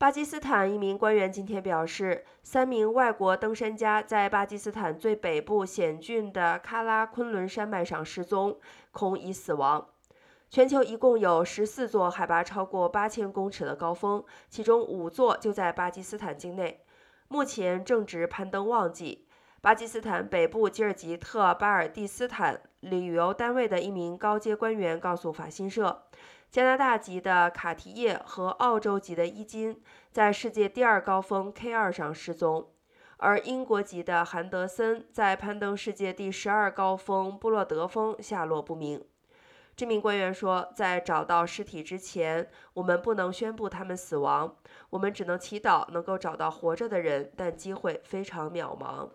巴基斯坦一名官员今天表示，三名外国登山家在巴基斯坦最北部险峻的喀拉昆仑山脉上失踪，恐已死亡。全球一共有十四座海拔超过八千公尺的高峰，其中五座就在巴基斯坦境内。目前正值攀登旺季。巴基斯坦北部吉尔吉特巴尔蒂斯坦旅游单位的一名高阶官员告诉法新社。加拿大籍的卡提叶和澳洲籍的伊金在世界第二高峰 K2 上失踪，而英国籍的韩德森在攀登世界第十二高峰布洛德峰下落不明。这名官员说，在找到尸体之前，我们不能宣布他们死亡，我们只能祈祷能够找到活着的人，但机会非常渺茫。